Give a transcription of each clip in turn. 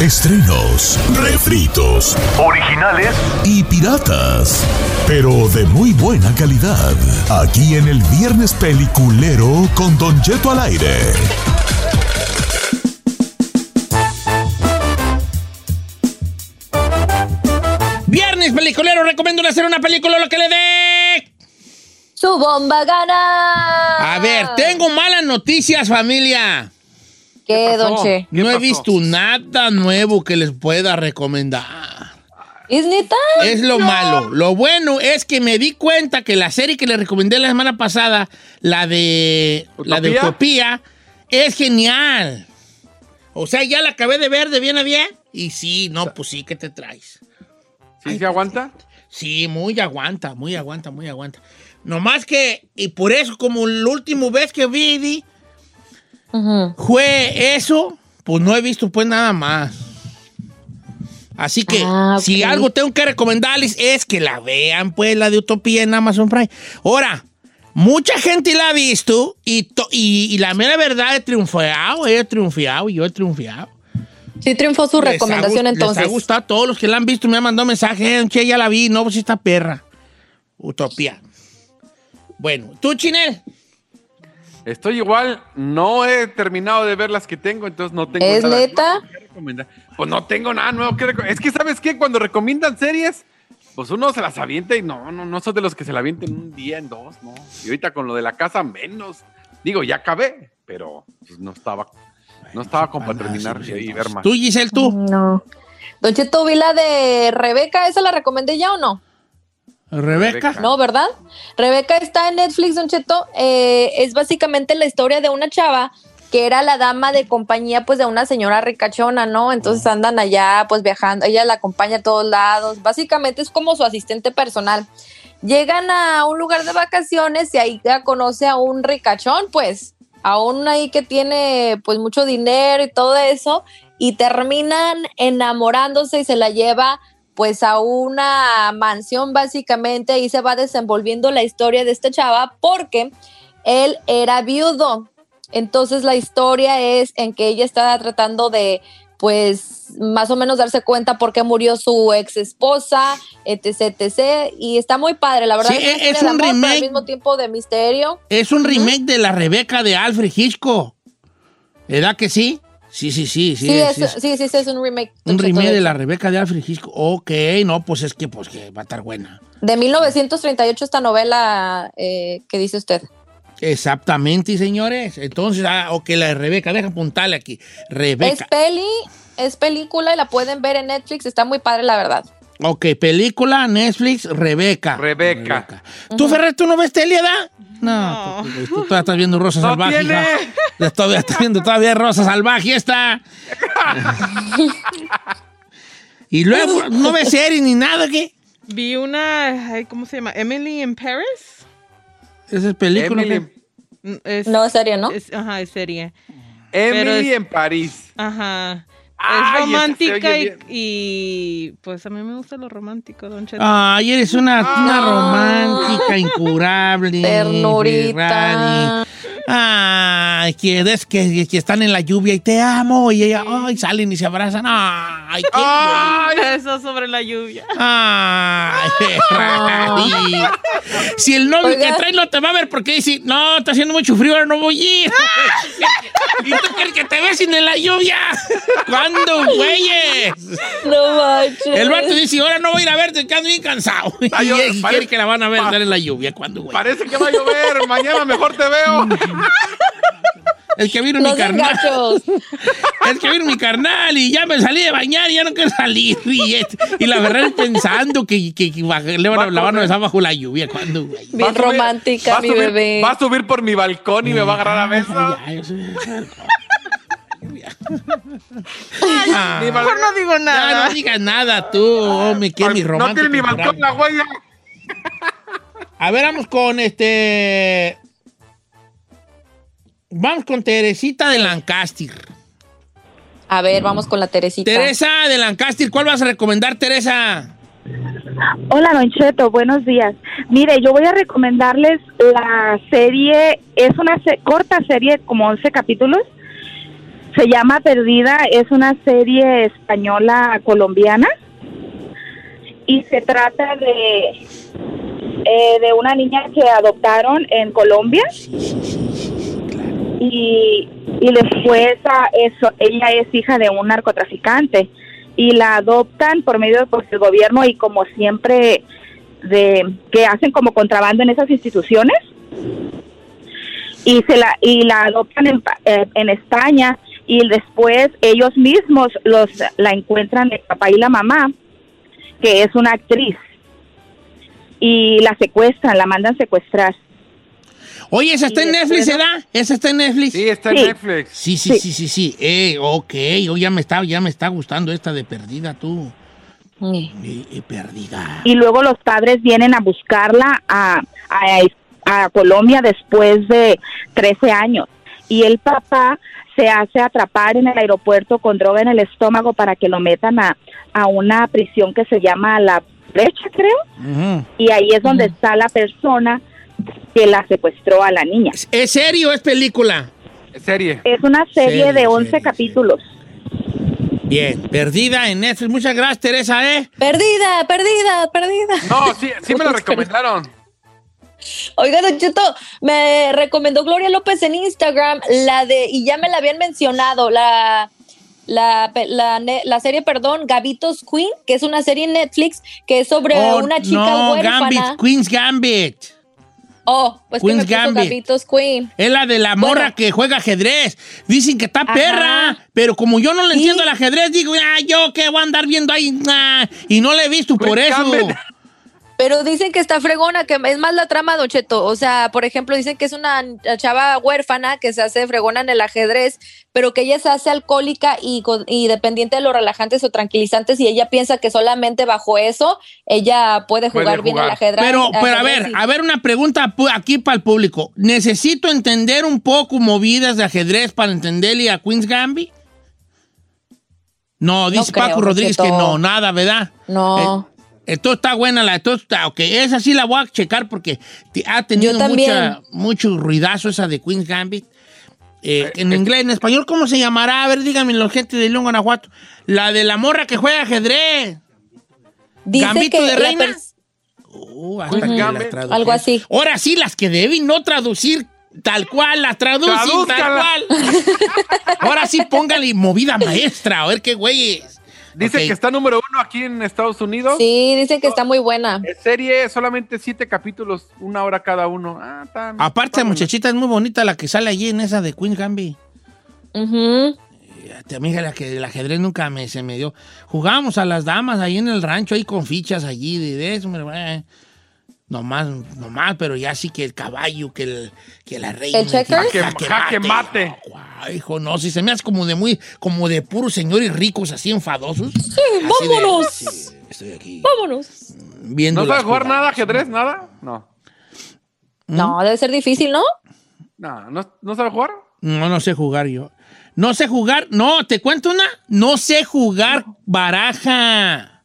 Estrenos, refritos, originales y piratas, pero de muy buena calidad. Aquí en el Viernes Peliculero con Don Jeto al aire. Viernes peliculero, recomiendo hacer una película lo que le dé. Su bomba gana. A ver, tengo malas noticias, familia. ¿Qué, don Che? No he visto nada nuevo que les pueda recomendar. ¿Es neta? Es lo malo. Lo bueno es que me di cuenta que la serie que les recomendé la semana pasada, la de la de Utopía, es genial. O sea, ya la acabé de ver de bien a bien. Y sí, no, pues sí, ¿qué te traes? ¿Sí se aguanta? Sí, muy aguanta, muy aguanta, muy aguanta. Nomás que, y por eso, como la última vez que vi, fue eso, pues no he visto pues nada más. Así que Ah, si algo tengo que recomendarles es que la vean, pues, la de Utopía en Amazon Prime. Ahora, mucha gente la ha visto y, y, y la mera verdad he triunfado, he triunfado y yo he triunfado. Sí triunfó su Les recomendación entonces. Les ha gustado a todos los que la han visto, me han mandado mensajes, "Eh, che, ya la vi, no, pues esta perra. Utopía. Bueno, ¿tú, Chinel? Estoy igual, no he terminado de ver las que tengo, entonces no tengo ¿Es nada neta? nuevo que recomendar. Pues no tengo nada nuevo que recomendar. Es que, ¿sabes qué? Cuando recomiendan series, pues uno se las avienta y no, no, no soy de los que se la avienten un día, en dos, ¿no? Y ahorita con lo de la casa, menos. Digo, ya acabé, pero pues, no estaba, no estaba como para terminar y ver más. ¿Tú, Giselle, tú? No. Don Cheto, vi la de Rebeca, ¿esa la recomendé ya o no? ¿Rebeca? No, ¿verdad? Rebeca está en Netflix, Don Cheto. Eh, es básicamente la historia de una chava que era la dama de compañía, pues, de una señora ricachona, ¿no? Entonces andan allá, pues, viajando. Ella la acompaña a todos lados. Básicamente es como su asistente personal. Llegan a un lugar de vacaciones y ahí ya conoce a un ricachón, pues, a un ahí que tiene, pues, mucho dinero y todo eso. Y terminan enamorándose y se la lleva pues a una mansión básicamente ahí se va desenvolviendo la historia de esta chava porque él era viudo. Entonces la historia es en que ella está tratando de pues más o menos darse cuenta por qué murió su ex esposa, etc, etc. Y está muy padre, la verdad. Sí, es un amor, remake. al mismo tiempo de misterio. Es un remake de la Rebeca de Alfred Hitchcock. ¿Verdad que sí? Sí, sí, sí. Sí, Sí, es, sí, es sí, es un remake. un remake de la Rebeca de Alfred Hitchcock. Ok, no, pues es que, pues, que va a estar buena. De 1938 esta novela eh, que dice usted. Exactamente, señores. Entonces, ah, ok, la de Rebeca, deja apuntarle aquí. Es Rebeca. peli, es película y la pueden ver en Netflix. Está muy padre, la verdad. Ok, película, Netflix, Rebeca. Rebeca. ¿Tú, Ferrer, tú no ves tele, da? No, tú, tú todavía estás viendo Rosa No Salvaje. tiene. Ya Todavía estás viendo todavía Rosa Salvaje, está. y luego, ¿no ves serie ni nada, qué? Vi una, ¿cómo se llama? Emily in Paris. Esa es película. Mm, Es, No, es serio, ¿no? es- ajá, es serie. Pero Emily es- en París. Ajá. Ay, es se romántica y, y, pues a mí me gusta lo romántico, Don Cheto. Ay, eres una, una Ah. romántica incurable. Ternurita. Ferrari. Ay, que, es que, que están en la lluvia y te amo. Y ella, ay, salen y se abrazan. Ay, qué Ay, eso sobre la lluvia. Ay. Si el novio Oiga. que trae no te va a ver porque dice, no, está haciendo mucho frío, ahora no voy a ir. ¿Y tú crees que te ves sin en la lluvia? ¿Cuándo, güeyes? No manches. El vato dice, ahora no voy a ir a verte, que ando bien cansado. Ay, y parece- quiere que la van a ver en la lluvia. ¿Cuándo, güey? Parece que va a llover. Mañana mejor te veo. El que vino No mi carnal. gachos. Es que vino mi carnal y ya me salí de bañar y ya no quiero salir. Y, es- y la verdad es pensando que, que- le van a, Va a la van a besar bajo la lluvia. ¿Cuándo, güey? Bien subir- romántica, mi subir- bebé. Va a subir por mi balcón y me va a agarrar a besos. Ya, yo soy- Ay, mejor no digo Ya, nada. no digas nada tú, hombre, que mi No romántico. tiene ni balcón la huella. A ver, vamos con este. Vamos con Teresita de Lancaster. A ver, vamos con la Teresita. Teresa de Lancaster, ¿cuál vas a recomendar, Teresa? Hola, Don Cheto, buenos días. Mire, yo voy a recomendarles la serie, es una se- corta serie, como 11 capítulos. Se llama Perdida, es una serie española colombiana y se trata de eh, de una niña que adoptaron en Colombia y, y después a eso ella es hija de un narcotraficante y la adoptan por medio pues, del gobierno y como siempre de que hacen como contrabando en esas instituciones y se la y la adoptan en, eh, en España y después ellos mismos los la encuentran el papá y la mamá que es una actriz y la secuestran la mandan secuestrar Oye, ¿esa está Y en Netflix. ¿verdad? ¿Esa está en Netflix? Sí, está en Sí. Netflix. Sí, sí, Sí. sí, sí, sí. Eh, ok, oh, ya me está, ya me está gustando esta de perdida, tú. Mm. Eh, eh, perdida. y luego los padres vienen a buscarla a, a, a Colombia después de 13 años y el papá se hace atrapar en el aeropuerto con droga en el estómago para que lo metan a, a una prisión que se llama La Brecha, creo, y ahí es donde está la persona que la secuestró a la niña. ¿Es serio o es película? Serie. Es una serie Serie, de 11 serie, capítulos. Bien, perdida en Netflix. Muchas gracias, Teresa, ¿eh? Perdida, perdida, perdida. No, sí, sí me lo recomendaron. Oiga, Don Cheto, me recomendó Gloria López en Instagram la de, y ya me la habían mencionado, la, la, la, la serie, perdón, Gavitos Queen, que es una serie en Netflix que es sobre Oh, una chica no, huérfana. Gambit, Queen's Gambit. Oh, pues Queen's que me puso Gambit. Queen. Es la de la morra Bueno. que juega ajedrez. Dicen que está Ajá. perra, pero como yo no le Sí. entiendo el ajedrez, digo, ah, yo qué voy a andar viendo ahí, Ah, y no la he visto por eso. Pero dicen que está fregona, que es más la trama, Don Cheto. O sea, por ejemplo, dicen que es una chava huérfana que se hace fregona en el ajedrez, pero que ella se hace alcohólica y, dependiente de los relajantes o tranquilizantes y ella piensa que solamente bajo eso ella puede Puede jugar bien el ajedrez. Pero, pero a ver, a ver una pregunta aquí para el público. ¿Necesito entender un poco movidas de ajedrez para entenderle a Queen's Gambit? No, dice creo, Paco Rodríguez que no, nada, ¿verdad? No. Eh, esto está buena, la esto está, ok, esa sí la voy a checar porque ha tenido mucha, mucho ruidazo esa de Queen's Gambit. Eh, en inglés, en español, ¿cómo se llamará? A ver, díganme la gente de León, Guanajuato. La de la morra que juega ajedrez. Dice ¿Gambito que de reina? Uh, hasta que la Gambit. tradujeron. Algo así. Ahora sí, las que deben no traducir tal cual, las traducen tal cual. Ahora sí, póngale movida maestra, a ver qué güeyes. Dice que está número uno aquí en Estados Unidos. Sí, dicen que está muy buena. Es serie, solamente siete capítulos, una hora cada uno. Ah, tan- Aparte, muchachita es muy bonita, la que sale allí en esa de Queen's Gambit. Ujú. Fíjate, amiga, la que el ajedrez nunca me, se me dio. Jugábamos a las damas ahí en el rancho, ahí con fichas allí de, de eso, hombre, eh. Nomás, nomás, pero ya sí que el caballo, que, el, que la reina. ¿El checkers? que mate. Hijo, no, si se me hace como de muy, como de puros señores ricos, así enfadosos. Sí, vámonos. estoy aquí Vámonos. viendo ¿No sabe las jugar jugadas. nada, ajedrez, nada? No. No, debe ser difícil, ¿no? No, ¿no, ¿no sabe jugar? No, no sé jugar yo. No sé jugar, no, te cuento una, no sé jugar baraja.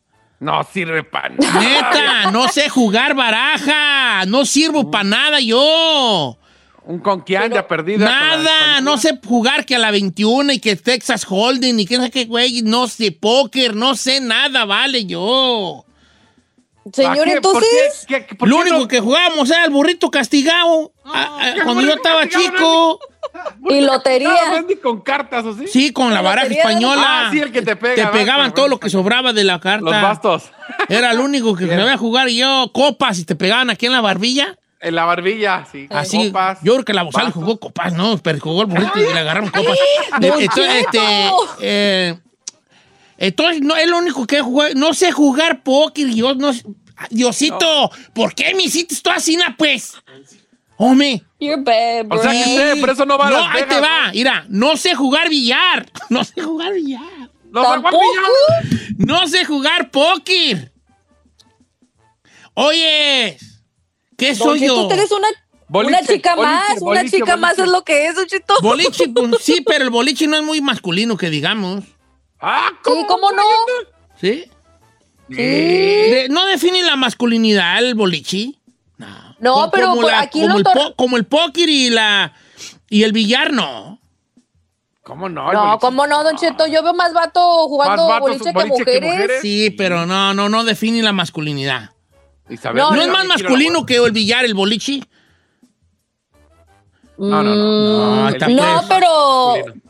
No sirve para nada. Neta, no sé jugar baraja. No sirvo para nada yo. Un conquian perdida. Nada, no sé jugar que a la 21 y que Texas Holding y que no sé qué, güey, no sé póker, no sé nada, vale, yo. Señor, entonces. lo único que jugábamos era el burrito castigado cuando yo estaba chico. Y lotería. con cartas o sí? con la baraja española. Ah, sí, el que te pega. Te pegaban todo lo que sobraba de la carta. Los bastos. Era el único que sabía jugar y yo, copas, y te pegaban aquí en la barbilla. En la barbilla, sí. Así, copas, yo creo que la Bozal jugó copas, ¿no? Pero jugó el burrito y le agarraron copas. entonces, este, eh, entonces, no, es lo único que jugué. No sé jugar póker. Yo no Diosito, ¿por qué me hiciste esto así, pues? Hombre. You're bad, O sea, que sé, por eso no va a No, ahí te va. Mira, no sé jugar billar. No sé jugar billar. No sé jugar billar. No sé jugar póker. Oye. ¿Qué soy yo? Tú eres una, una chica más, una chica más es lo que es, Chito. Boliche, pues, sí, pero el boliche no es muy masculino, que digamos. Ah, ¿cómo, sí, ¿cómo no? ¿Sí? Sí. ¿No define la masculinidad el boliche? No. No, pero aquí como, el como el póker y la y el billar, no. ¿Cómo no? No, ¿cómo no, Don Cheto? Yo veo más vato jugando boliche, que, mujeres. Sí, pero no, no, no define la masculinidad. No, es más masculino que el billar, el boliche. No, no, no. No, no pero.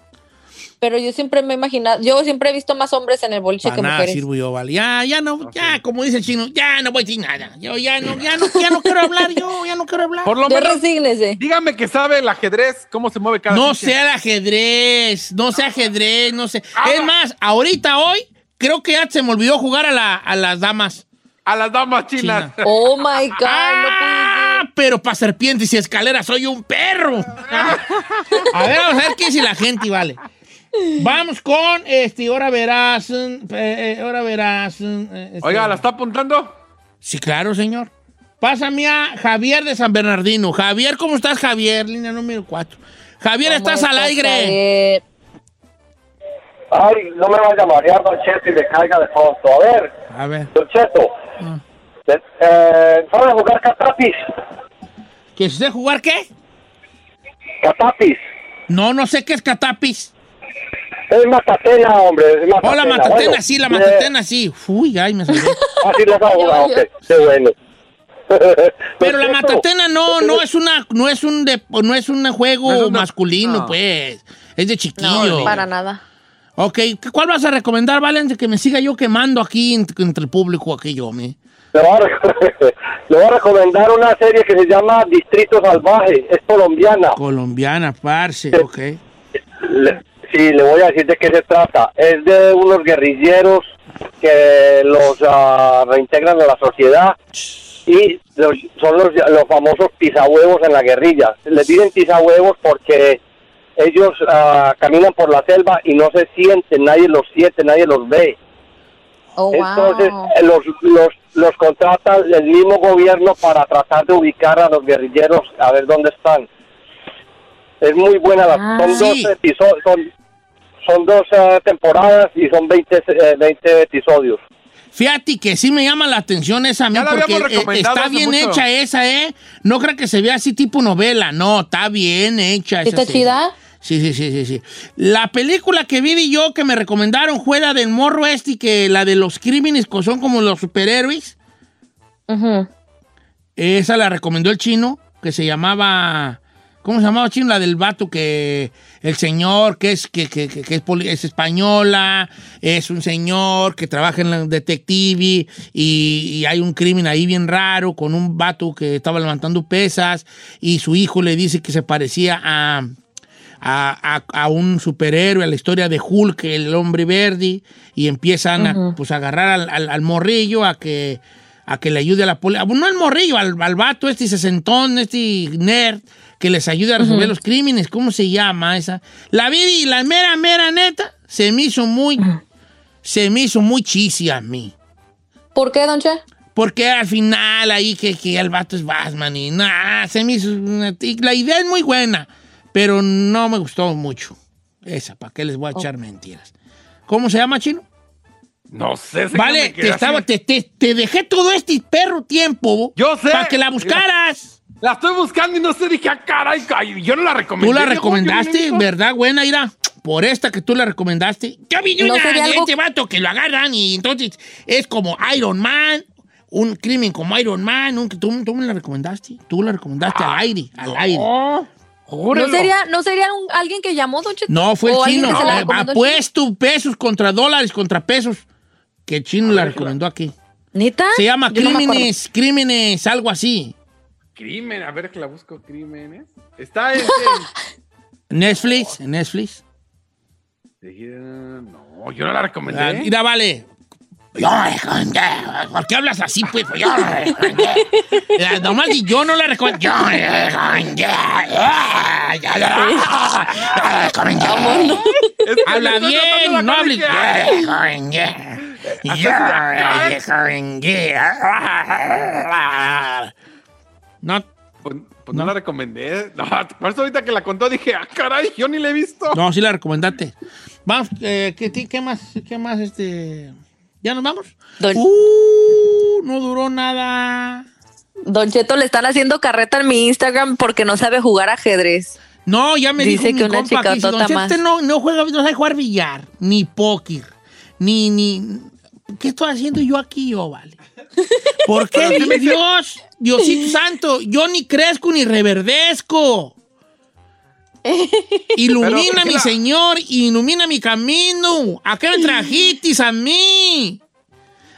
Pero yo siempre me he imaginado, yo siempre he visto más hombres en el boliche que nada mujeres. sirvo yo, vale. Ya, ya no, ya, como dice el chino, ya no voy a decir nada. Yo ya no, ya no, ya no quiero hablar, yo ya no quiero hablar. Por lo menos, dígame que sabe el ajedrez, cómo se mueve cada No sé el ajedrez, no sé ajedrez, no sé. Ah. Es más, ahorita, hoy, creo que ya se me olvidó jugar a, la, a las damas. A las damas chinas. Oh my God, ah, Pero para serpientes y escaleras soy un perro. a ver, vamos a ver qué dice la gente, vale. Vamos con este, ahora verás. Eh, eh, ahora verás. Eh, este. Oiga, ¿la está apuntando? Sí, claro, señor. Pásame a Javier de San Bernardino. Javier, ¿cómo estás, Javier? Línea número 4. Javier, estás al aire. Ay, no me vaya a marear, Don Cheto, y me caiga de fondo. A ver. A ver. Don Cheto. Ah. Eh, ¿Sabes jugar catapis? ¿Qué sé jugar qué? Catapis. No, no sé qué es catapis. Es matatena, hombre. Es matatena. Oh, la matatena, sí, la matatena, sí. Uy, ay, me salió. ah, sí, lo has jugado, ok. Qué bueno. Pero la matatena no, no es una, no es un de, no es un juego masculino, pues. Es de chiquillo. No, para nada. Ok, ¿cuál vas a recomendar, Valen? Que me siga yo quemando aquí entre, el público, aquí yo, me. Le voy, a, recomendar una serie que se llama Distrito Salvaje, es colombiana. Colombiana, parce, ok. Sí, le voy a decir de qué se trata. Es de unos guerrilleros que los uh, reintegran a la sociedad y son los, los famosos pisahuevos en la guerrilla. Les dicen pisahuevos porque ellos uh, caminan por la selva y no se sienten, nadie los siente, nadie los ve. Oh, Entonces eh, los, los, los contrata el mismo gobierno para tratar de ubicar a los guerrilleros a ver dónde están. Es muy buena, la, ah, son, dos episodios, son, dos uh, temporadas y son 20, 20 eh, episodios. Fíjate que sí me llama la atención esa a mí porque eh, está bien hecha esa, ¿eh? No creo que se vea así tipo novela, no, está bien hecha. ¿Está chida? Sí, sí, sí, sí, sí. La película que vi yo que me recomendaron fue la del morro este y que la de los crímenes que son como los superhéroes. Esa la recomendó el chino, que se llamaba... ¿Cómo se llamaba chino? La del vato que el señor que es que, que, que, es, española, es un señor que trabaja en la detective y, y, hay un crimen ahí bien raro con un vato que estaba levantando pesas y su hijo le dice que se parecía a a, un superhéroe, a la historia de Hulk, el hombre verde, y empiezan a, pues, agarrar al, morrillo a que, a que le ayude a la policía. No al morrillo, al, al vato, este sesentón, este nerd, que les ayude a resolver los crímenes. ¿Cómo se llama esa? La vi y la mera, mera neta, se me hizo muy, se me hizo muy chisi a mí. ¿Por qué, don Che? Porque al final ahí que, que el vato es Batman y nada, se me hizo... La idea es muy buena pero no me gustó mucho. Esa, ¿para qué les voy a echar mentiras? ¿Cómo se llama, Chino? No sé. vale, te, estaba, te, te, dejé todo este perro tiempo. Yo sé. Para que la buscaras. La estoy buscando y no sé, dije, ah, caray, ay, yo no la recomendé. Tú la recomendaste, no. ¿verdad, buena, Ira? Por esta que tú la recomendaste. Yo vi ¿No una sería de algo- este vato que lo agarran y entonces es como Iron Man, un crimen como Iron Man. un- tú, tú me la recomendaste. Tú la recomendaste al aire, al aire. No, ¿No júrelo. sería, ¿no sería un- alguien que llamó, Don Cheto? No, fue el ¿O alguien chino. Eh, Apuesto pesos contra dólares contra pesos. Que el chino la recomendó aquí. ¿Neta? Se llama Yo no. Crímenes, Crímenes, algo así. Crimen, a ver que la busco, crímenes. Está en... Netflix, Netflix. no, yo no la recomendé. Ah, Mira, vale. Yo no la recomendé. ¿Por qué hablas así, pues? Yo no la recomendé. Eh, Nomás yo no la recomendé. Yo la la- Habla bien, no hables. cara Yo y la dije, recomendé. No, Pues, pues no. la recomendé. No, por eso ahorita que la contó dije, ah, caray, yo ni la he visto. no, sí la recomendaste. Vamos, eh, ¿qué, qué más? ¿Qué más, este? ¿Ya nos vamos? Don, Uh, no duró nada. Don Cheto le están haciendo carreta en mi Instagram porque no sabe jugar ajedrez. No, ya me Dice dijo que mi una compa que dice, Don Chete más". no, no juega, no sabe jugar billar, ni póker, ni, ni... ¿Qué estoy haciendo yo aquí, yo, vale? ¿Por qué, Dios, Diosito Santo? Yo ni crezco ni reverdezco. Ilumina, mi Señor, ilumina mi camino. ¿A qué me trajitis a mí?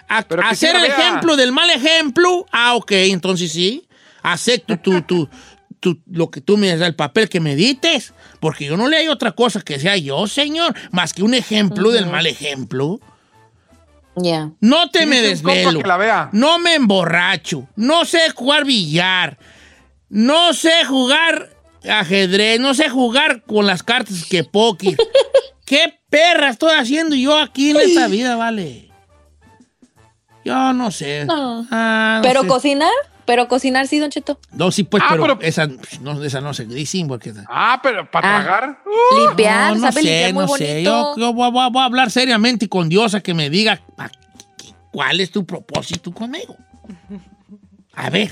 ¿A, la el ejemplo del mal ejemplo? Ah, ok, entonces sí. Acepto tu, tu, tu- lo que tú me das, el papel que me dites. Porque yo no le hay otra cosa que sea yo, Señor, más que un ejemplo del mal ejemplo. No te me desvelo. que la vea. No me emborracho. No sé jugar billar. No sé jugar ajedrez. No sé jugar con las cartas que póker. ¿Qué perra estoy haciendo yo aquí en esta vida, vale? Yo no sé. No. Ah, no Pero sé. cocinar, pero cocinar sí, Don Cheto. No, sí, pues, Ah, pero, pero- esa, no, esa no se dice porque... Ah, pero para Ah. tragar. Limpiar, no, no sabe sé, limpiar muy no bonito. sé. Yo, yo voy, a- voy a- voy a hablar seriamente con Dios a que me diga cuál es tu propósito conmigo. A ver.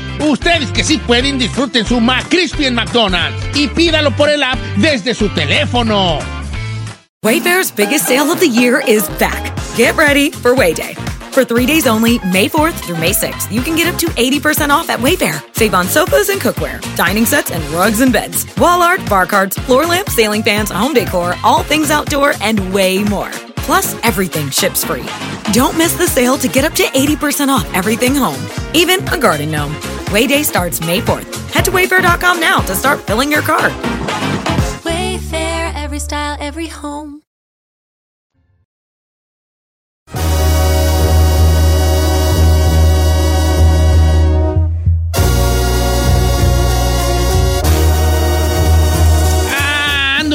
Ustedes que sí pueden, disfruten su McCrispy en McDonald's y pídalo por el app desde su teléfono. Wayfair's biggest sale of the year is back. Get ready for Wayday. For three days only, May 4th through May 6th, you can get up to 80% off at Wayfair. Save on sofas and cookware, dining sets and rugs and beds, wall art, bar cards, floor lamps, ceiling fans, home decor, all things outdoor, and way more. Plus, everything ships free. Don't miss the sale to get up to 80% off everything home, even a garden gnome. Wayday starts May 4th. Head to wayfair.com now to start filling your cart. Wayfair, every style, every home.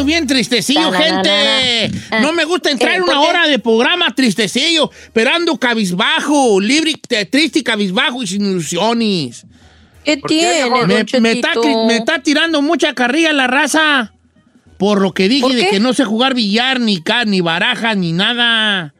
Bien tristecillo, gente. No me gusta entrar en una hora de programa tristecillo, pero ando cabizbajo, libre, te- triste y cabizbajo y sin ilusiones. ¿Qué tiene, Me, me está, me tirando mucha carrilla la raza. Por lo que dije ¿Por de que no sé jugar billar, ni ca, ni baraja, ni nada.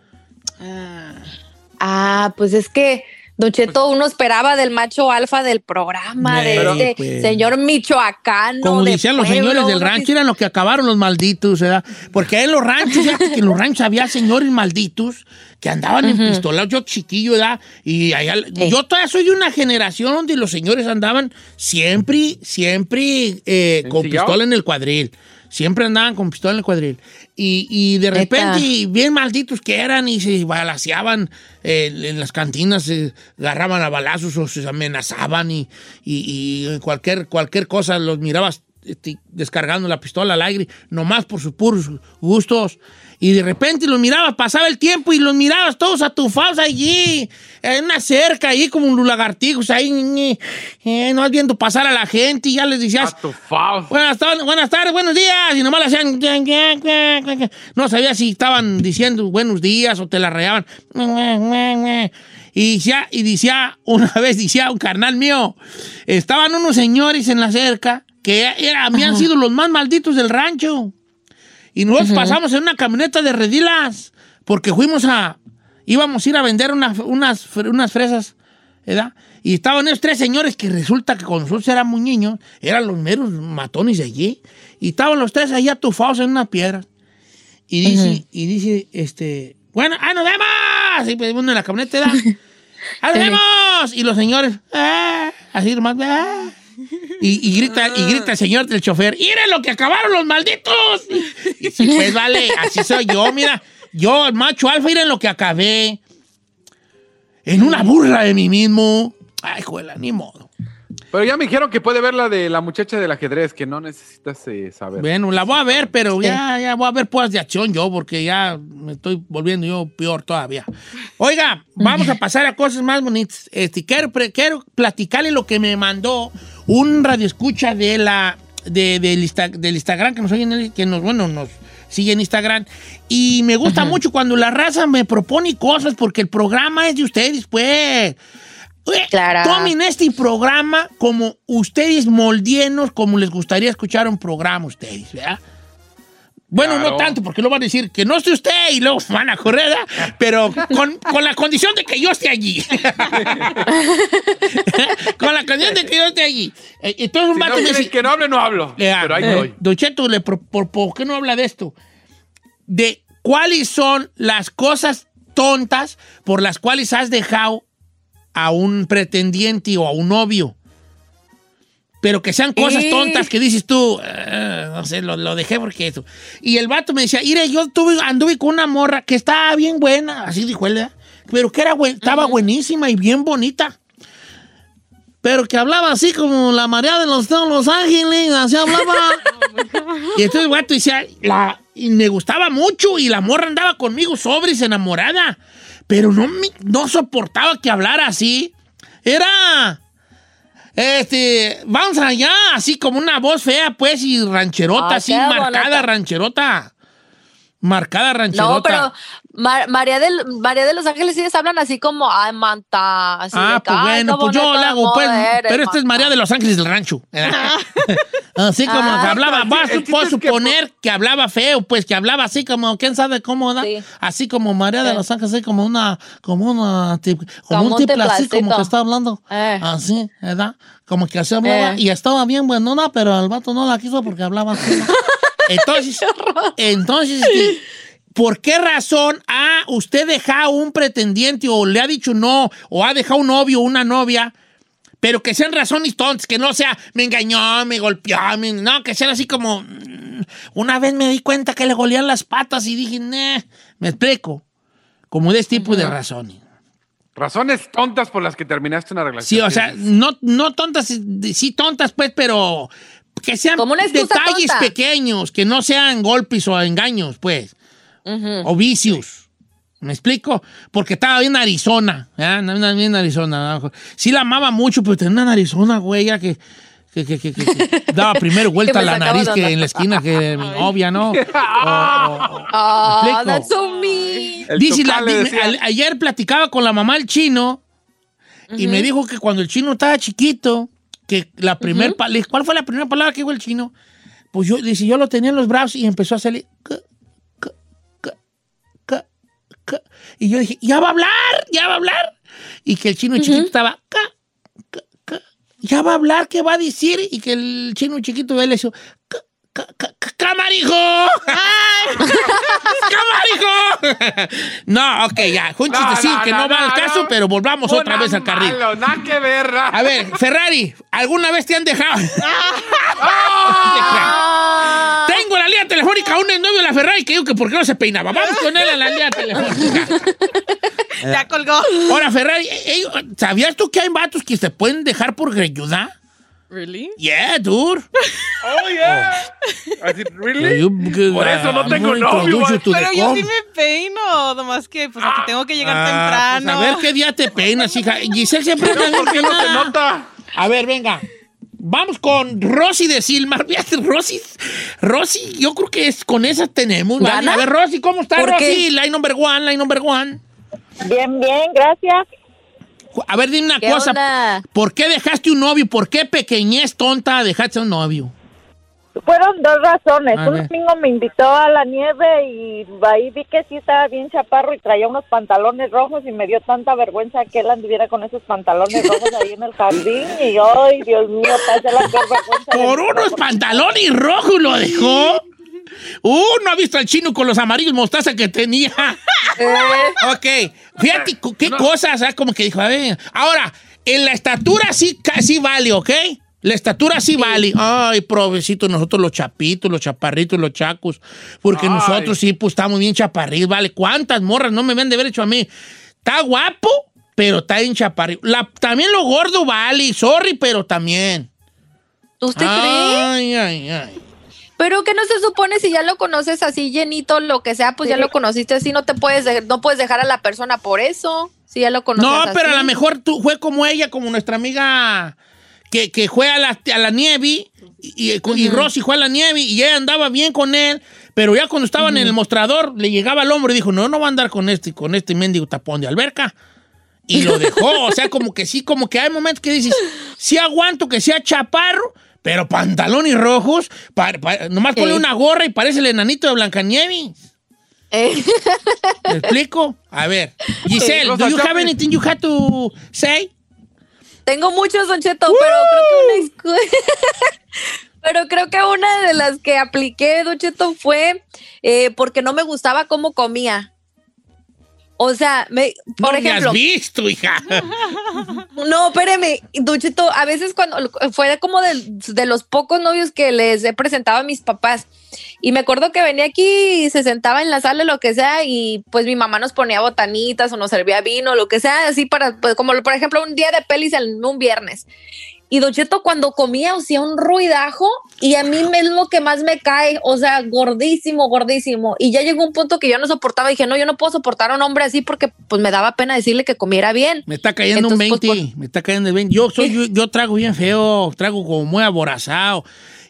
Ah, pues es que, Don Cheto, uno esperaba del macho alfa del programa, de este pues. señor michoacano. Como de decían los pueblo, señores del rancho, eran los que acabaron los malditos, ¿verdad? Porque en los ranchos, fíjate que en los ranchos había señores malditos que andaban en pistolados, yo chiquillo, ¿verdad? Y allá, yo todavía soy de una generación donde los señores andaban siempre, siempre eh, con pistola en el cuadril. Siempre andaban con pistola en el cuadril. Y, y de repente, Neta. bien malditos que eran y se balaseaban eh, en las cantinas, se agarraban a balazos o se amenazaban y, y- y cualquier, cualquier cosa los mirabas este, descargando la pistola al aire, nomás por sus puros gustos. Y de repente los mirabas, pasaba el tiempo y los mirabas todos atufados allí, en una cerca, ahí como un lagartijos, ahí, eh, no viendo pasar a la gente y ya les decías, Atufados. Buenas tardes, buenas tardes, buenos días. Y nomás le hacían. No sabía si estaban diciendo buenos días o te la rayaban. Y decía, y decía, una vez decía un carnal mío, estaban unos señores en la cerca que era- habían sido los más malditos del rancho. Y nosotros pasamos en una camioneta de redilas porque fuimos a. íbamos a ir a vender unas, unas, fre- unas fresas, ¿verdad? Y estaban esos tres señores que resulta que cuando nosotros éramos niños eran los meros matones de allí. Y estaban los tres ahí atufados en una piedra. Y dice, y dice, este, bueno, ¡ah, nos vemos! Y pues uno en la camioneta, ¿verdad? ¡ah, nos vemos! Y los señores, ¡ah! Así nomás, ¡ah! Y, y grita, y grita el señor del chofer, ¡miren lo que acabaron los malditos! Y, y sí, pues vale, así soy yo, mira. Yo, el macho alfa, miren lo que acabé. En una burla de mí mismo. Ay, juela, ni modo. Pero ya me dijeron que puede ver la de la muchacha del ajedrez, que no necesitas eh, saber. Bueno, la voy a ver, pero ya, ya voy a ver pues de acción yo, porque ya me estoy volviendo yo peor todavía. Oiga, vamos a pasar a cosas más bonitas. Este, quiero, quiero platicarle lo que me mandó un radioescucha de la, de, del, Insta- del Instagram que nos oye en el- que nos, bueno, nos sigue en Instagram. Y me gusta mucho cuando la raza me propone cosas, porque el programa es de ustedes, pues. Eh, Tomen este programa como ustedes moldienos, como les gustaría escuchar un programa ustedes, ¿verdad? Bueno, no tanto, porque lo van a decir que no esté usted y luego van a correr, ¿verdad? Pero con, con la condición de que yo esté allí. con la condición de que yo esté allí. Eh, Entonces un Si no dice, que no hable, no hablo. Pero ahí eh, estoy. Don Cheto, le pro- por, por qué no habla de esto? De cuáles son las cosas tontas por las cuales has dejado a un pretendiente o a un novio. Pero que sean cosas Eh. tontas que dices tú, "Ah, no sé, lo, lo dejé porque eso. Y el vato me decía, mire, yo tuve, anduve con una morra que estaba bien buena, así dijo él, pero que era estaba buenísima y bien bonita. Pero que hablaba así como la María de los, de los Ángeles, así hablaba. y entonces el vato decía, la, y me gustaba mucho y la morra andaba conmigo sobres, enamorada. Pero no, me- no soportaba que hablara así. Era... Este, vamos allá, así como una voz fea, pues, y rancherota, Ah, así, marcada bonita. rancherota. Marcada rancherota. No, pero Ma- María, del, María de los Ángeles sí les hablan así como, ay, manta. Así Ah, de pues "Ay, bueno, pues yo le hago, pues. Pero esta es manta". María de los Ángeles del Rancho. así como Ah, que hablaba, vas a chiste es que- suponer que, hablaba feo, pues que hablaba así como, quién sabe cómo, ¿da? Así como María de los Ángeles, así como una, como una, tip- como, Como un un tipo así como que está hablando. Eh. Así, ¿verdad? Como que así hablaba. Eh. Y estaba bien buenona, pero el vato no la quiso porque hablaba así. entonces, entonces, ¿por qué razón ha usted dejado un pretendiente o le ha dicho no o ha dejado un novio o una novia? Pero que sean razones tontas, que no sea me engañó, me golpeó, me- no, que sean así como mm, una vez me di cuenta que le golían las patas y dije, "Nah", me explico. Como de este tipo de razones. Razones tontas por las que terminaste una relación. Sí, o sea, no, no tontas, sí tontas, pues, pero que sean Como detalles tonta. pequeños, que no sean golpes o engaños, pues, o vicios. ¿Me explico? Porque estaba bien Arizona. Andaba bien Arizona. Sí la amaba mucho, pero tenía una Arizona, güey, ya que, que, que- que- que- que daba primero vuelta a la nariz que en la esquina que mi novia, ¿no? O- o- Oh, ¿Me explico? that's so mean. Dice, la- al- ayer platicaba con la mamá del chino y me dijo que cuando el chino estaba chiquito, que la primer le dije, ¿cuál fue la primera palabra que dijo el chino? Pues yo, dice, yo lo tenía en los brazos y empezó a salir. Y yo dije, ya va a hablar, ya va a hablar. Y que el chino chiquito estaba, "Ca, ca, ca". ya va a hablar, ¿qué va a decir? Y que el chino chiquito él le hizo, "Ca, ca, ca, ca, ¡Camarijo! ¡Camarijo! no, ok, ya. Un No, chistecín no, que no, no, va no, al caso, no. pero volvamos otra vez al carril. nada que ver. A ver, Ferrari, ¿alguna vez te han dejado? Ah. Línea telefónica, un novio de la Ferrari que dijo que por qué no se peinaba. Vamos con él a la línea telefónica. Ya colgó. Ahora, Ferrari, eh, eh, ¿sabías tú que hay vatos que se pueden dejar por greñuda? Really? Yeah, dude. Oh, yeah. Así, ¿really? You- Por eso no I'm tengo novio, Pero the yo com. sí me peino, nomás que pues aquí tengo que llegar Ah, temprano. pues a ver qué día te peinas, hija. Giselle siempre bien ¿Por qué no peinada. nota? A ver, venga. Vamos con Rosy de Silmar. Rosy, Rosy, yo creo que es con esa tenemos. ¿vale? ¿Gana? A ver, Rosy, ¿cómo está, ¿Por Rosy? qué? Line number one, line number one. Bien, bien, gracias. A ver, dime una ¿Qué cosa. onda? ¿Por qué dejaste un novio? ¿Por qué pequeñez tonta dejaste un novio? Fueron dos razones. A Un ver. domingo me invitó a la nieve y ahí vi que sí estaba bien chaparro y traía unos pantalones rojos y me dio tanta vergüenza que él anduviera con esos pantalones rojos ahí en el jardín y ay, Dios mío, pasé la peor vergüenza. Por unos pantalones rojos lo dejó. Uh, no ha visto al chino con los amarillos mostaza que tenía. ok, fíjate qué cosas, ¿sabes? Como que dijo, a ver. Ahora, en la estatura sí, ca- sí vale, ¿ok? La estatura sí, vale. Ay, provecito, nosotros los chapitos, los chaparritos, los chacos. Porque Ay. nosotros sí, pues estamos bien chaparritos, ¿vale? ¿Cuántas morras no me ven de haber hecho a mí? Está guapo, pero está bien chaparrito. La- también lo gordo vale, sorry, pero también. ¿Usted Ah. cree? Ay, ay, ay. Pero que no se supone si ya lo conoces así llenito, lo que sea, pues ya lo conociste así, no te puedes, de- no puedes dejar a la persona por eso. Si ya lo conoces No, así. pero a lo mejor tú fue como ella, como nuestra amiga que, que fue a la, a la nieve y, y, y Rosy fue a la nieve y ella andaba bien con él, pero ya cuando estaban en el mostrador le llegaba al hombro y dijo, no, no va a andar con este, con este mendigo tapón de alberca. Y lo dejó, o sea, como que sí, como que hay momentos que dices, sí aguanto que sea chaparro, pero pantalones rojos, pa- pa- nomás ponle una gorra y parece el enanito de Blancanieves. Eh, ¿Me explico? A ver, Giselle, do you have anything you have to say? Tengo muchos, Don Cheto, pero creo que una Pero creo que una de las que apliqué, Don Cheto, fue eh, porque no me gustaba cómo comía. O sea, me, por no me ejemplo, has visto, hija. No, espéreme, Duchito, a veces cuando fue como de, de los pocos novios que les he presentado a mis papás. Y me acuerdo que venía aquí y se sentaba en la sala, lo que sea, y pues mi mamá nos ponía botanitas o nos servía vino, lo que sea, así para, pues, como por ejemplo un día de pelis en un viernes. Y Don Cheto cuando comía hacía un ruidajo y a mí es lo que más me cae, o sea, gordísimo, gordísimo. Y ya llegó un punto que yo no soportaba, dije, no, yo no puedo soportar a un hombre así porque pues me daba pena decirle que comiera bien. Me está cayendo un Entonces, 20, pues, me está cayendo el 20. Yo, soy, yo, yo trago bien feo, trago como muy aborazado.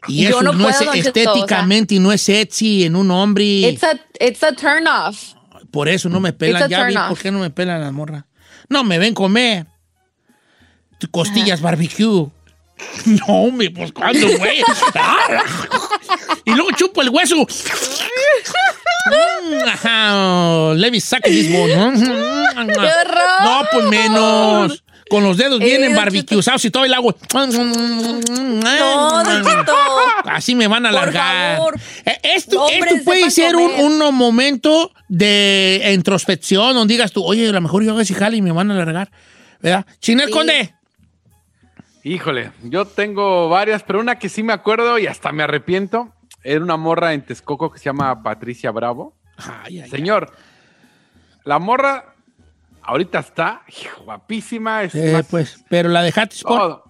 Y Yo eso no no, puedo, es estéticamente y no es sexy en un hombre. It's a, it's a turn off. Por eso no me pelan. Ya vi por qué no me pelan las morras. No me ven comer. Costillas barbecue. No, me, pues cuándo, güey. y luego chupo el hueso. Let me suck this bone. horror! No, pues menos. Con los dedos bien Eh, Don embarbicusados y todo el agua. No. Así me van a Por alargar. favor. Eh, Esto, Hombres, esto puede ser un, un momento de introspección donde digas tú, oye, a lo mejor yo hago ese jale y me van a alargar. ¿Verdad? Chinel Sí. Conde. Híjole, yo tengo varias, pero una que sí me acuerdo y hasta me arrepiento. Era una morra en Texcoco que se llama Patricia Bravo. Ay, ay, Señor, la morra ahorita está hijo, guapísima. Es Eh, más pues, pero la dejaste por...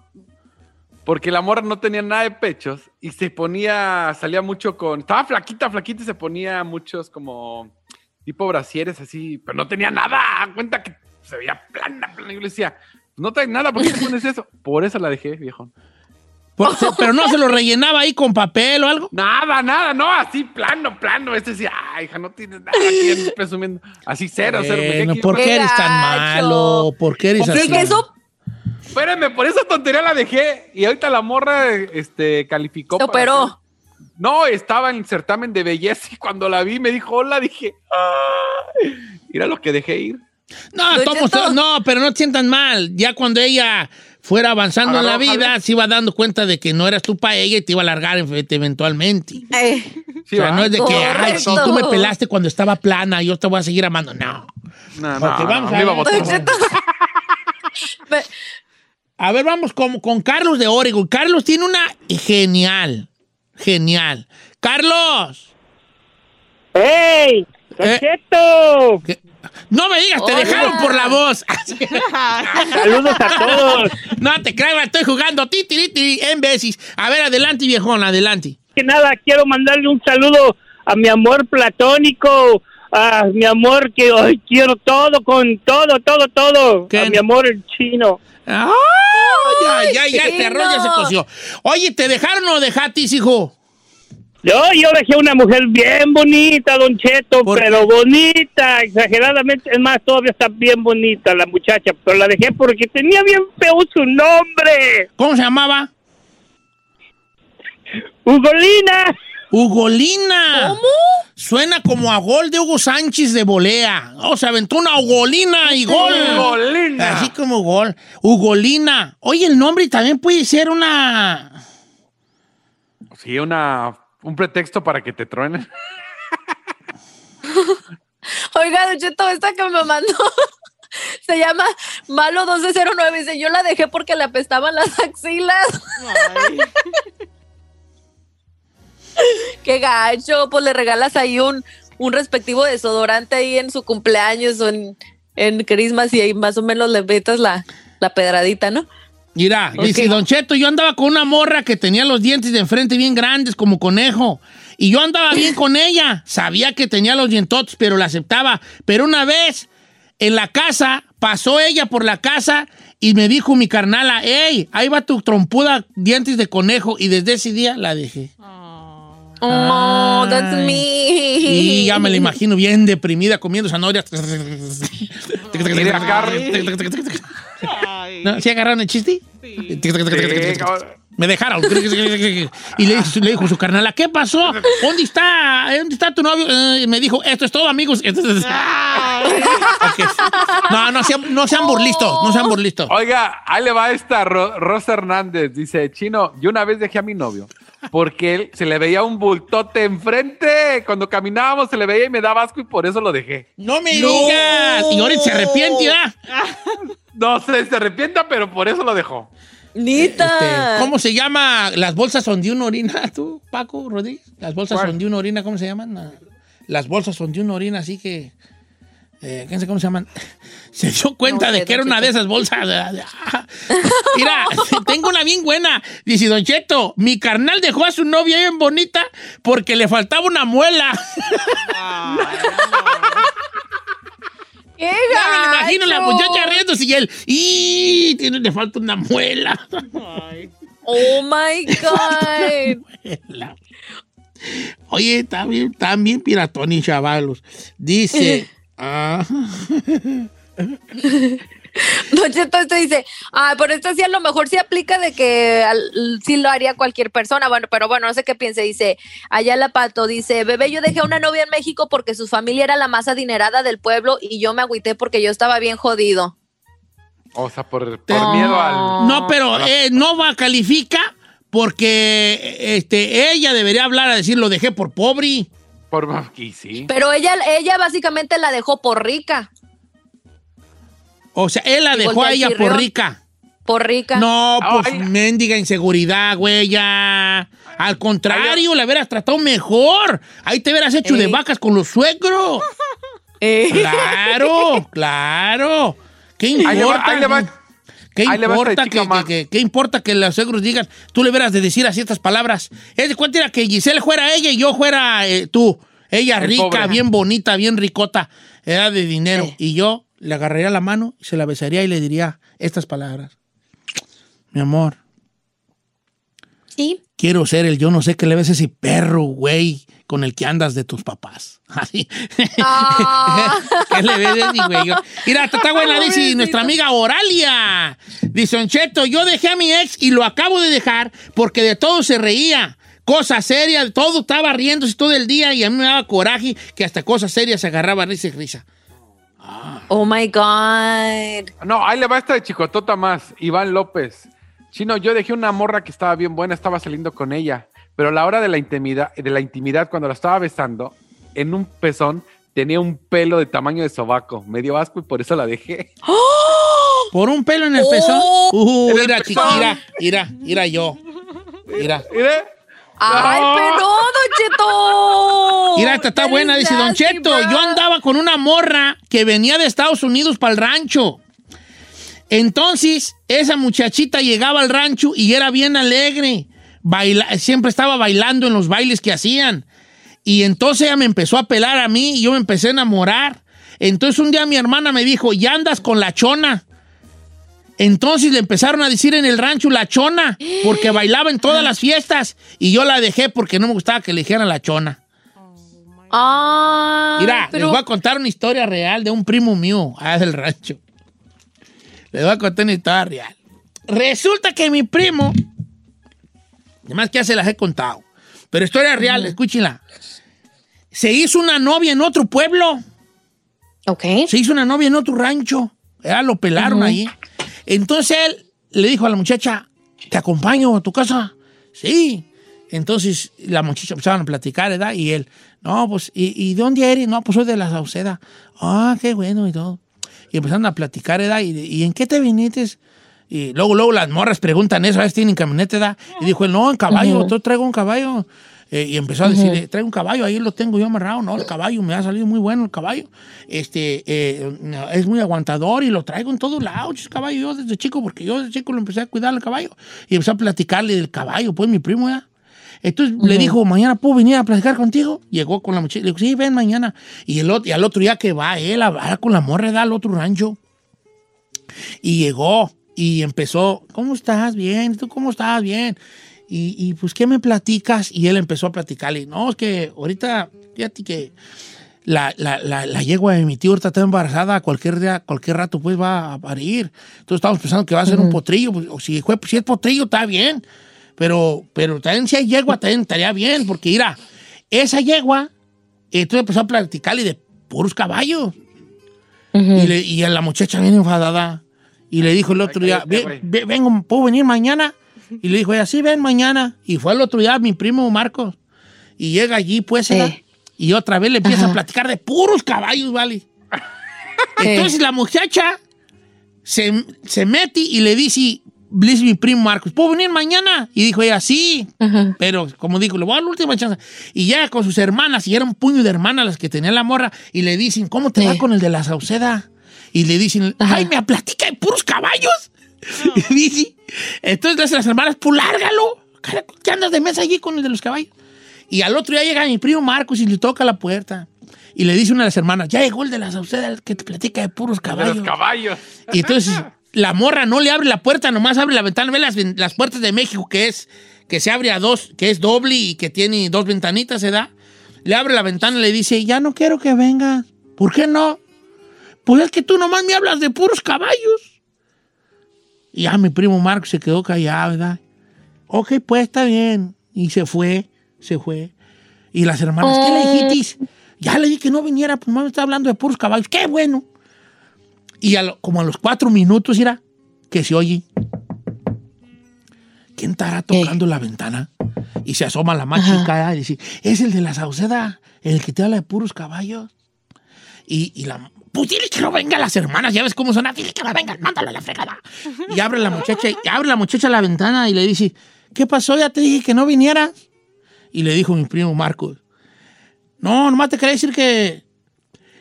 Porque la morra no tenía nada de pechos y se ponía, salía mucho con. Estaba flaquita, flaquita y se ponía muchos como tipo brasieres así, pero no tenía nada. Cuenta que se veía plana, plana. Yo le decía, no traes nada, ¿por qué te pones eso? Por eso la dejé, viejo. Pero no se lo rellenaba ahí con papel o algo. Nada, nada, no, así plano, plano. Este decía, ay, hija, no tienes nada aquí presumiendo. Así cero, cero. Bueno, aquí- ¿por qué eres tan malo? ¿Por qué eres Sí, así? que eso Espérame, por esa tontería la dejé y ahorita la morra este, calificó. operó. ser- No, estaba en el certamen de belleza y cuando la vi me dijo hola, dije, "Ay". mira lo que dejé ir. No, todos- no, pero no te sientan mal. Ya cuando ella fuera avanzando en la vida, se iba dando cuenta de que no eras tú para ella y te iba a largar ev- eventualmente. Eh, Sí, o sea, no es de que, ay, si tú me pelaste cuando estaba plana, yo te voy a seguir amando. No. No, no, vamos no, a ver. A ver, vamos con, con Carlos de Oregon. Carlos tiene una genial, genial. Carlos. ¡Ey! ¡Don Eh. No me digas, te Hola. dejaron por la voz. ¡Saludos a todos! no te creas, estoy jugando ti, ti, ti, en veces. A ver, adelante, viejón, adelante. Que nada, quiero mandarle un saludo a mi amor platónico, a mi amor que hoy quiero todo, con todo, todo, todo. ¿Qué? A mi amor el chino. ¡Ay! Ya, ya, ya, arroz ya se coció. Oye, ¿te dejaron o dejaste, hijo? Yo, yo dejé una mujer bien bonita, Don Cheto, ¿Por pero bonita, exageradamente. Es más, todavía está bien bonita la muchacha, pero la dejé porque tenía bien feo su nombre. ¿Cómo se llamaba? Ugolina. Ugolina. ¿Cómo? Suena como a gol de Hugo Sánchez de volea. O se aventó una Ugolina y gol. Ugolina. Así como gol. Ugolina. Oye, el nombre también puede ser una... Sí, una, un pretexto para que te truenen. Oiga, Don Cheto, esta que me mandó se llama Malo 1209. Dice, yo la dejé porque le apestaban las axilas. Ay. Qué gacho. Pues le regalas ahí un, un respectivo desodorante ahí en su cumpleaños o en, en Christmas y ahí más o menos le metas la, la pedradita, ¿no? Mira, dice Don Cheto, yo andaba con una morra que tenía los dientes de enfrente bien grandes como conejo. Y yo andaba bien con ella. Sabía que tenía los dientotes, pero la aceptaba. Pero una vez en la casa, pasó ella por la casa y me dijo mi carnala, hey, ahí va tu trompuda dientes de conejo. Y desde ese día la dejé. Oh, that's Ay. me. Y ya me la imagino bien deprimida comiendo zanahorias. ¿No? ¿Sí agarraron el chiste? Sí. Me dejaron. Y le, dijo- le dijo su carnala, ¿qué pasó? ¿Dónde está? ¿Dónde está tu novio? Eh, y me dijo, esto es todo, amigos. No, no sean, no sean burlistos, no sean burlistos. Oiga, ahí le va esta Ro- Rosa Hernández. Dice, Chino, yo una vez dejé a mi novio porque él se le veía un bultote enfrente. Cuando caminábamos se le veía y me daba asco y por eso lo dejé. No me digas. Y ahora se arrepiente, ¿verdad? No sé, se arrepienta, pero por eso lo dejó. Nita. Este, ¿Cómo se llama? Las bolsas son de una orina, tú, Paco Rodríguez. Las bolsas ¿Cuál? son de una orina, ¿cómo se llaman? Ah, Las bolsas son de una orina, así que. Eh, ¿Quién sabe cómo se llaman? Se dio cuenta No de que era una de esas bolsas. Mira, tengo una bien buena. Dice Don Cheto, mi carnal dejó a su novia bien bonita porque le faltaba una muela. ¡Qué Ya me lo imagino la muchacha riéndose y él, ¡y! Tiene, le falta una muela. Ay. Oh my God. Oye, está bien, están bien piratones, chavalos. Dice. Ah, Don Cheto, esto dice, ah, pero esto sí a lo mejor sí aplica de que al- sí lo haría cualquier persona, bueno, pero bueno, no sé qué piense, dice, allá la pato, dice, bebé, yo dejé a una novia en México porque su familia era la más adinerada del pueblo y yo me agüité porque yo estaba bien jodido. O sea, por, por miedo al. No, pero eh, no va califica porque este, ella debería hablar a decir lo dejé por pobre. Por y sí. Pero ella, ella básicamente la dejó por rica. O sea, él la Y dejó a ella por rica. Por rica. No, pues mendiga inseguridad, güey, ya. Al contrario, la hubieras tratado mejor. Ahí te hubieras hecho de Eh. vacas con los suegros. Claro, claro. ¿Qué Ahí le va- importa? ahí le va- ¿Qué ahí importa que, que- que- qué importa que los suegros digan? Tú le hubieras de decir así estas palabras. Es de cuenta era que Giselle fuera ella y yo fuera eh, tú. Ella El rica, pobre. bien bonita, bien ricota, era de dinero. Y yo le agarraría la mano, se la besaría y le diría estas palabras. Mi amor, Sí. quiero ser el yo no sé qué le ves a ese perro, güey, con el que andas de tus papás. Así. Ah. ¿Qué le ves güey? Mira, buena, dice nuestra amiga Oralia. Dice, Cheto, yo dejé a mi ex y lo acabo de dejar porque de todo se reía. Cosas serias, todo estaba riéndose todo el día y a mí me daba coraje que hasta cosas serias se agarraba risa y risa. Oh my God. No, ahí le va esta de chicotota más. Iván López. Chino, yo dejé una morra que estaba bien buena, estaba saliendo con ella. Pero a la hora de la intimidad, de la intimidad, cuando la estaba besando, en un pezón tenía un pelo de tamaño de sobaco. Me dio asco y por eso la dejé. ¿Por un pelo en el pezón? Oh. Uh, mira, chiquira, mira, mira yo. Mira. Mire. ¡Ay, pero, Don Cheto! Mira, esta está buena, dice Don Cheto. Yo andaba con una morra que venía de Estados Unidos para el rancho. Entonces, esa muchachita llegaba al rancho y era bien alegre. Baila- siempre estaba bailando en los bailes que hacían. Y entonces ella me empezó a pelar a mí y yo me empecé a enamorar. Entonces un día mi hermana me dijo, ya andas con la chona. Entonces le empezaron a decir en el rancho la chona, porque bailaba en todas las fiestas. Y yo la dejé porque no me gustaba que le dijeran la chona. Ah, Mira, pero les voy a contar una historia real de un primo mío allá del rancho. Les voy a contar una historia real. Resulta que mi primo, además que ya se las he contado, pero historia real, escúchenla. Se hizo una novia en otro pueblo. Ok. Se hizo una novia en otro rancho. Ya lo pelaron ahí. Entonces él le dijo a la muchacha, ¿te acompaño a tu casa? Sí. Entonces la muchacha empezaron a platicar, ¿verdad? Y él, no, pues, ¿y, y de dónde eres? No, pues soy de la Sauceda. Ah, qué bueno y todo. Y empezaron a platicar, ¿verdad? ¿Y, y en qué te viniste? Y luego, luego las morras preguntan eso, a ver si tienen camioneta, ¿verdad? Y dijo él, no, en caballo, yo traigo un caballo. Eh, y empezó a Ujú. decirle, traigo un caballo, ahí lo tengo yo amarrado, no, el caballo, me ha salido muy bueno el caballo. Este, eh, es muy aguantador y lo traigo en todos lados, ese caballo, yo desde chico, porque yo desde chico lo empecé a cuidar al caballo. Y empezó a platicarle del caballo, pues mi primo ya. Entonces le dijo, mañana puedo venir a platicar contigo. Llegó con la muchacha, le dijo, sí, ven mañana. Y, el, otro- y al otro día que va él a con la morra, da al otro rancho. Y llegó y empezó, ¿cómo estás? Bien, ¿tú cómo estás? Bien. Y, y, pues, ¿qué me platicas? Y él empezó a platicarle, no, es que ahorita, fíjate que la, la, la, la yegua de mi tío ahorita está embarazada, cualquier día, cualquier rato pues va a parir. Entonces estamos pensando que va a ser un potrillo, pues, o si, fue, si es potrillo está bien, pero, pero también si hay yegua también estaría bien, porque mira, esa yegua, entonces empezó a platicarle de puros caballos. Y, le- y a la muchacha bien enfadada. Y le dijo el otro día, cállate, "Ve- ve- vengo, ¿puedo venir mañana? Y le dijo ella, sí, ven mañana. Y fue el otro día mi primo Marcos. Y llega allí, pues, ¿verdad? y otra vez le empieza a platicar de puros caballos, ¿vale? Entonces la muchacha se, se mete y le dice, le dice mi primo Marcos, ¿puedo venir mañana? Y dijo ella, sí. Pero como dijo, le voy a dar la última chance. Y llega con sus hermanas, y era un puño de hermanas las que tenía la morra, y le dicen, ¿cómo te va con el de la Sauceda? Y le dicen, ay, me platica de puros caballos. Y dice, entonces le hacen las hermanas, pues lárgalo. ¿Qué andas de mesa allí con el de los caballos? Y al otro día llega mi primo Marcos y le toca la puerta. Y le dice una de las hermanas, ya llegó el de la Sauceda, el que te platica de puros De caballos. los caballos. Y entonces la morra no le abre la puerta, nomás abre la ventana. Ve las, las puertas de México, que es que se abre a dos, que es doble y que tiene dos ventanitas, ¿se da? Le abre la ventana y le dice, ya no quiero que vengas. ¿Por qué no? Pues es que tú nomás me hablas de puros caballos. Y ya mi primo Marco se quedó callado, ¿verdad? Ok, pues está bien. Y se fue, se fue. Y las hermanas, ¿qué le dijiste? Ya le dije que no viniera, pues me está hablando de puros caballos. ¡Qué bueno! Y a lo- como a los cuatro minutos, mira, que se oye. ¿Quién estará tocando la ventana? Y se asoma la más chica y dice, es el de la Sauceda, el que te habla de puros caballos. Y, y la... Pues dile que no vengan las hermanas, ya ves cómo son, dile que no vengan, mándalo a la fregada. Y abre la muchacha, y abre la muchacha la ventana y le dice, ¿qué pasó? Ya te dije que no vinieras. Y le dijo mi primo Marcos, no, nomás te quería decir que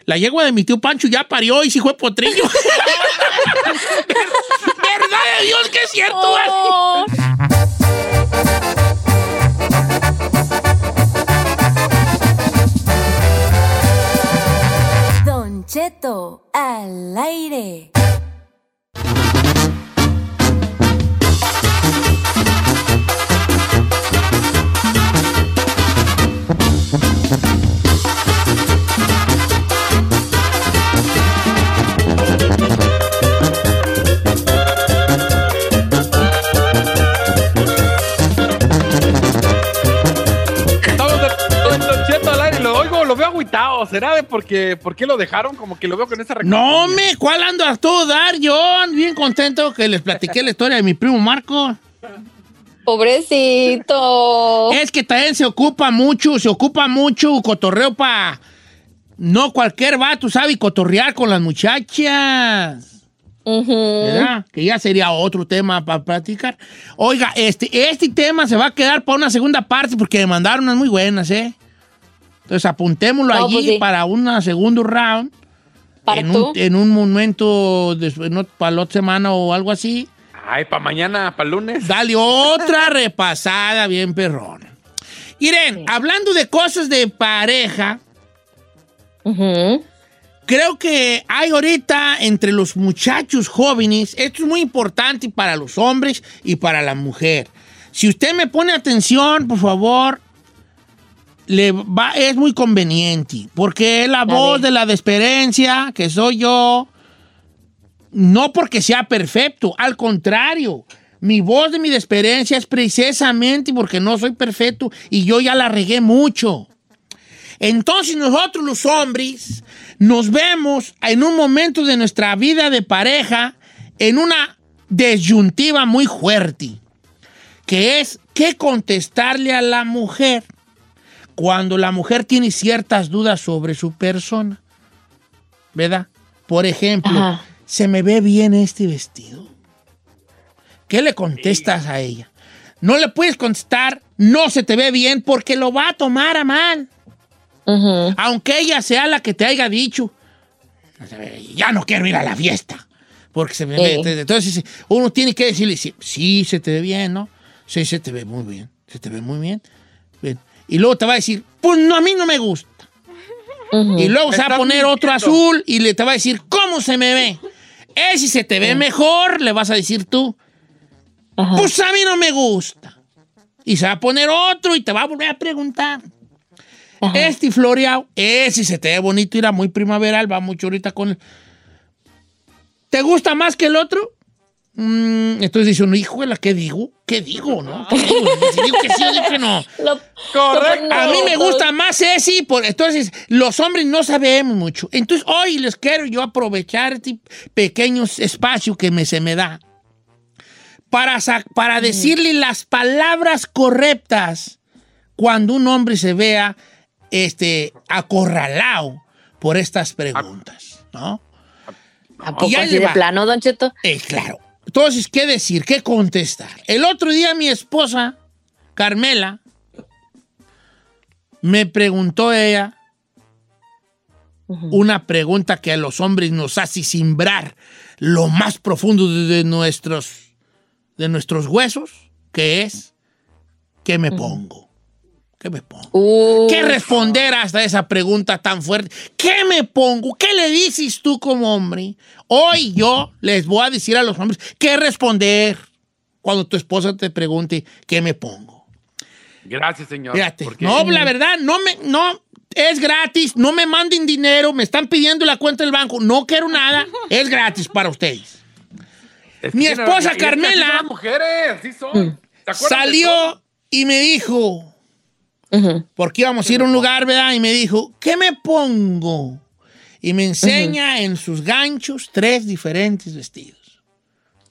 la yegua de mi tío Pancho ya parió y sí fue potrillo. ¿Verdad de Dios que es cierto? Oh. Al aire. Agüitado. ¿Será de porque, por qué lo dejaron? Como que lo veo con esa No, me, ¿cuál ando a todo dar, John? Bien contento que les platiqué la historia de mi primo Marco. Pobrecito. Es que también se ocupa mucho, se ocupa mucho cotorreo para... No cualquier vato sabe cotorrear con las muchachas. ¿Verdad? Que ya sería otro tema para platicar. Oiga, este, este tema se va a quedar para una segunda parte porque me mandaron unas muy buenas, ¿eh? Entonces apuntémoslo No, allí pues sí. para un segundo round. Para En tú. un, en un momento, después, no, para la otra semana o algo así. Ay, para mañana, para lunes. Dale otra repasada bien perrón. Irene, hablando de cosas de pareja, creo que hay ahorita entre los muchachos jóvenes, esto es muy importante para los hombres y para la mujer. Si usted me pone atención, por favor, le va, es muy conveniente, porque es la voz de la desesperencia, que soy yo, no porque sea perfecto, al contrario. Mi voz de mi desesperencia es precisamente porque no soy perfecto y yo ya la regué mucho. Entonces nosotros los hombres nos vemos en un momento de nuestra vida de pareja en una disyuntiva muy fuerte, que es qué contestarle a la mujer cuando la mujer tiene ciertas dudas sobre su persona. ¿Verdad? Por ejemplo, Ajá. ¿se me ve bien este vestido? ¿Qué le contestas a ella? No le puedes contestar, no se te ve bien, porque lo va a tomar a mal. Aunque ella sea la que te haya dicho, ya no quiero ir a la fiesta. Porque se me Sí. ve. Entonces, uno tiene que decirle, sí, sí, se te ve bien, ¿no? Sí, se te ve muy bien. Se te ve muy bien. Y luego te va a decir, pues no, a mí no me gusta. Y luego se va a poner otro azul y le te va a decir, ¿cómo se me ve? Eh, si se te ve mejor, le vas a decir tú, pues a mí no me gusta. Y se va a poner otro y te va a volver a preguntar. Este floreado, eh, si se te ve bonito, irá muy primaveral, va mucho ahorita con el... ¿Te gusta más que el otro? Mm, entonces dice uno, híjole, ¿qué digo? ¿Qué digo, no? ¿Qué digo? Si digo que sí o digo que no. Correcto. A mí me gusta más ese, por, entonces los hombres no sabemos mucho. Entonces hoy les quiero yo aprovechar este pequeño espacio que me, se me da para, para decirle las palabras correctas cuando un hombre se vea este, acorralado por estas preguntas, ¿no? ¿A poco así de plano, Don Cheto? Eh, claro. Entonces, ¿qué decir? ¿Qué contestar? El otro día mi esposa, Carmela, me preguntó ella una pregunta que a los hombres nos hace simbrar lo más profundo de, nuestros, de nuestros huesos, que es, ¿qué me pongo? ¿Qué me pongo? ¿Qué responder hasta esa pregunta tan fuerte? ¿Qué me pongo? ¿Qué le dices tú como hombre? Hoy yo les voy a decir a los hombres qué responder cuando tu esposa te pregunte qué me pongo. Gracias, señor. Fíjate, porque- no, la verdad, no me, no, es gratis, no me manden dinero, me están pidiendo la cuenta del banco, no quiero nada, es gratis para ustedes. Es que Mi esposa y es que así Carmela son las mujeres, sí son. ¿Te acuerdas de todo? salió y me dijo, porque íbamos a ir a un lugar, ¿verdad? Y me dijo, ¿qué me pongo? Y me enseña en sus ganchos tres diferentes vestidos.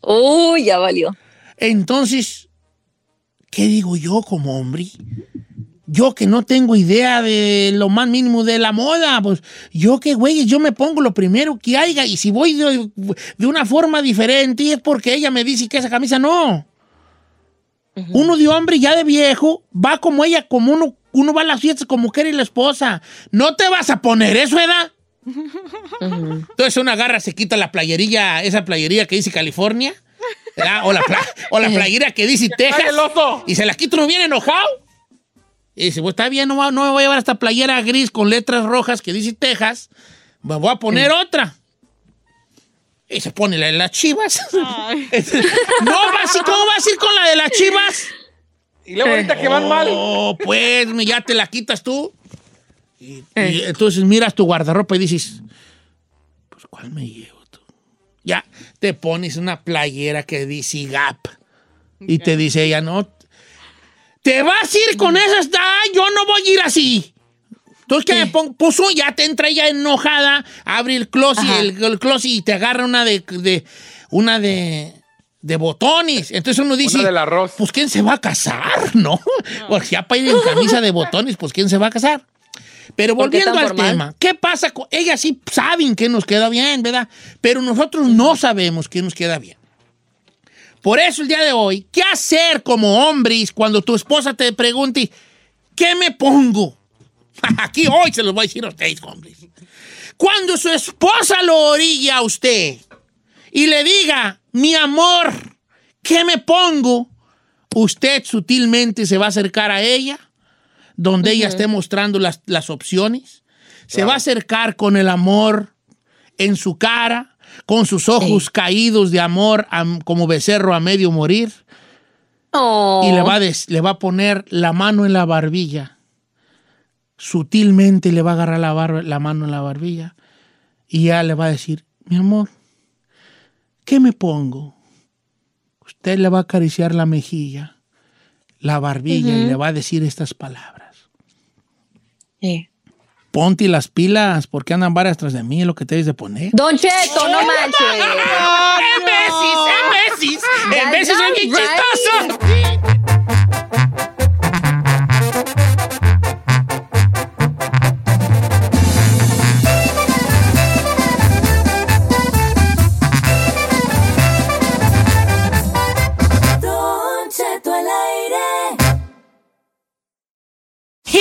Uy, ya valió. Entonces, ¿qué digo yo como hombre? Yo que no tengo idea de lo más mínimo de la moda, pues yo que güey, yo me pongo lo primero que haya y si voy de, de una forma diferente es porque ella me dice que esa camisa no. Uno de hombre ya de viejo va como ella, como uno, uno va a las fiestas como quiere la esposa. No te vas a poner eso, ¿edad? Entonces una agarra, se quita la playerilla, esa playerilla que dice California, ¿verdad? o la, o la playera que dice Texas, y se la quita uno bien enojado. Y dice, pues está bien, no, no me voy a llevar esta playera gris con letras rojas que dice Texas, me voy a poner otra. Y se pone la de las chivas. no, va así, ¿cómo vas a ir con la de las chivas? Y luego ahorita que van mal. Oh, pues ya te la quitas tú. Y, y entonces miras tu guardarropa y dices, pues ¿cuál me llevo tú? Ya te pones una playera que dice Gap. Y te dice ella, no, te vas a ir con esas, Ay, yo no voy a ir así. Entonces, ¿qué me pongo? Pues oh, ya te entra ella enojada, abre el closet, el, el closet y te agarra una de, de- una de, de botones. Entonces uno dice, del arroz. pues ¿quién se va a casar? ¿No? Porque ya para ir en camisa de botones, pues ¿quién se va a casar? Pero ¿Por qué volviendo al formal? tema, ¿qué pasa? con Ellas sí saben que nos queda bien, ¿verdad? Pero nosotros no sabemos que nos queda bien. Por eso el día de hoy, ¿qué hacer como hombres cuando tu esposa te pregunte, ¿qué me pongo? Aquí hoy se los voy a decir a ustedes, hombres. Cuando su esposa lo orilla a usted y le diga, mi amor, ¿qué me pongo? Usted sutilmente se va a acercar a ella, donde ella esté mostrando las, las opciones. Se va a acercar con el amor en su cara, con sus ojos caídos de amor am- como becerro a medio morir. Y le va, a des- le va a poner la mano en la barbilla. Sutilmente le va a agarrar la, barba- la mano en la barbilla. Y ya le va a decir, mi amor, ¿qué me pongo? Usted le va a acariciar la mejilla, la barbilla y le va a decir estas palabras. Ponte las pilas, porque andan varias tras de mí, es lo que te debes de poner. Don Cheto, no manches. ¡Embesis, embesis! That's ¡Embesis not es bien right.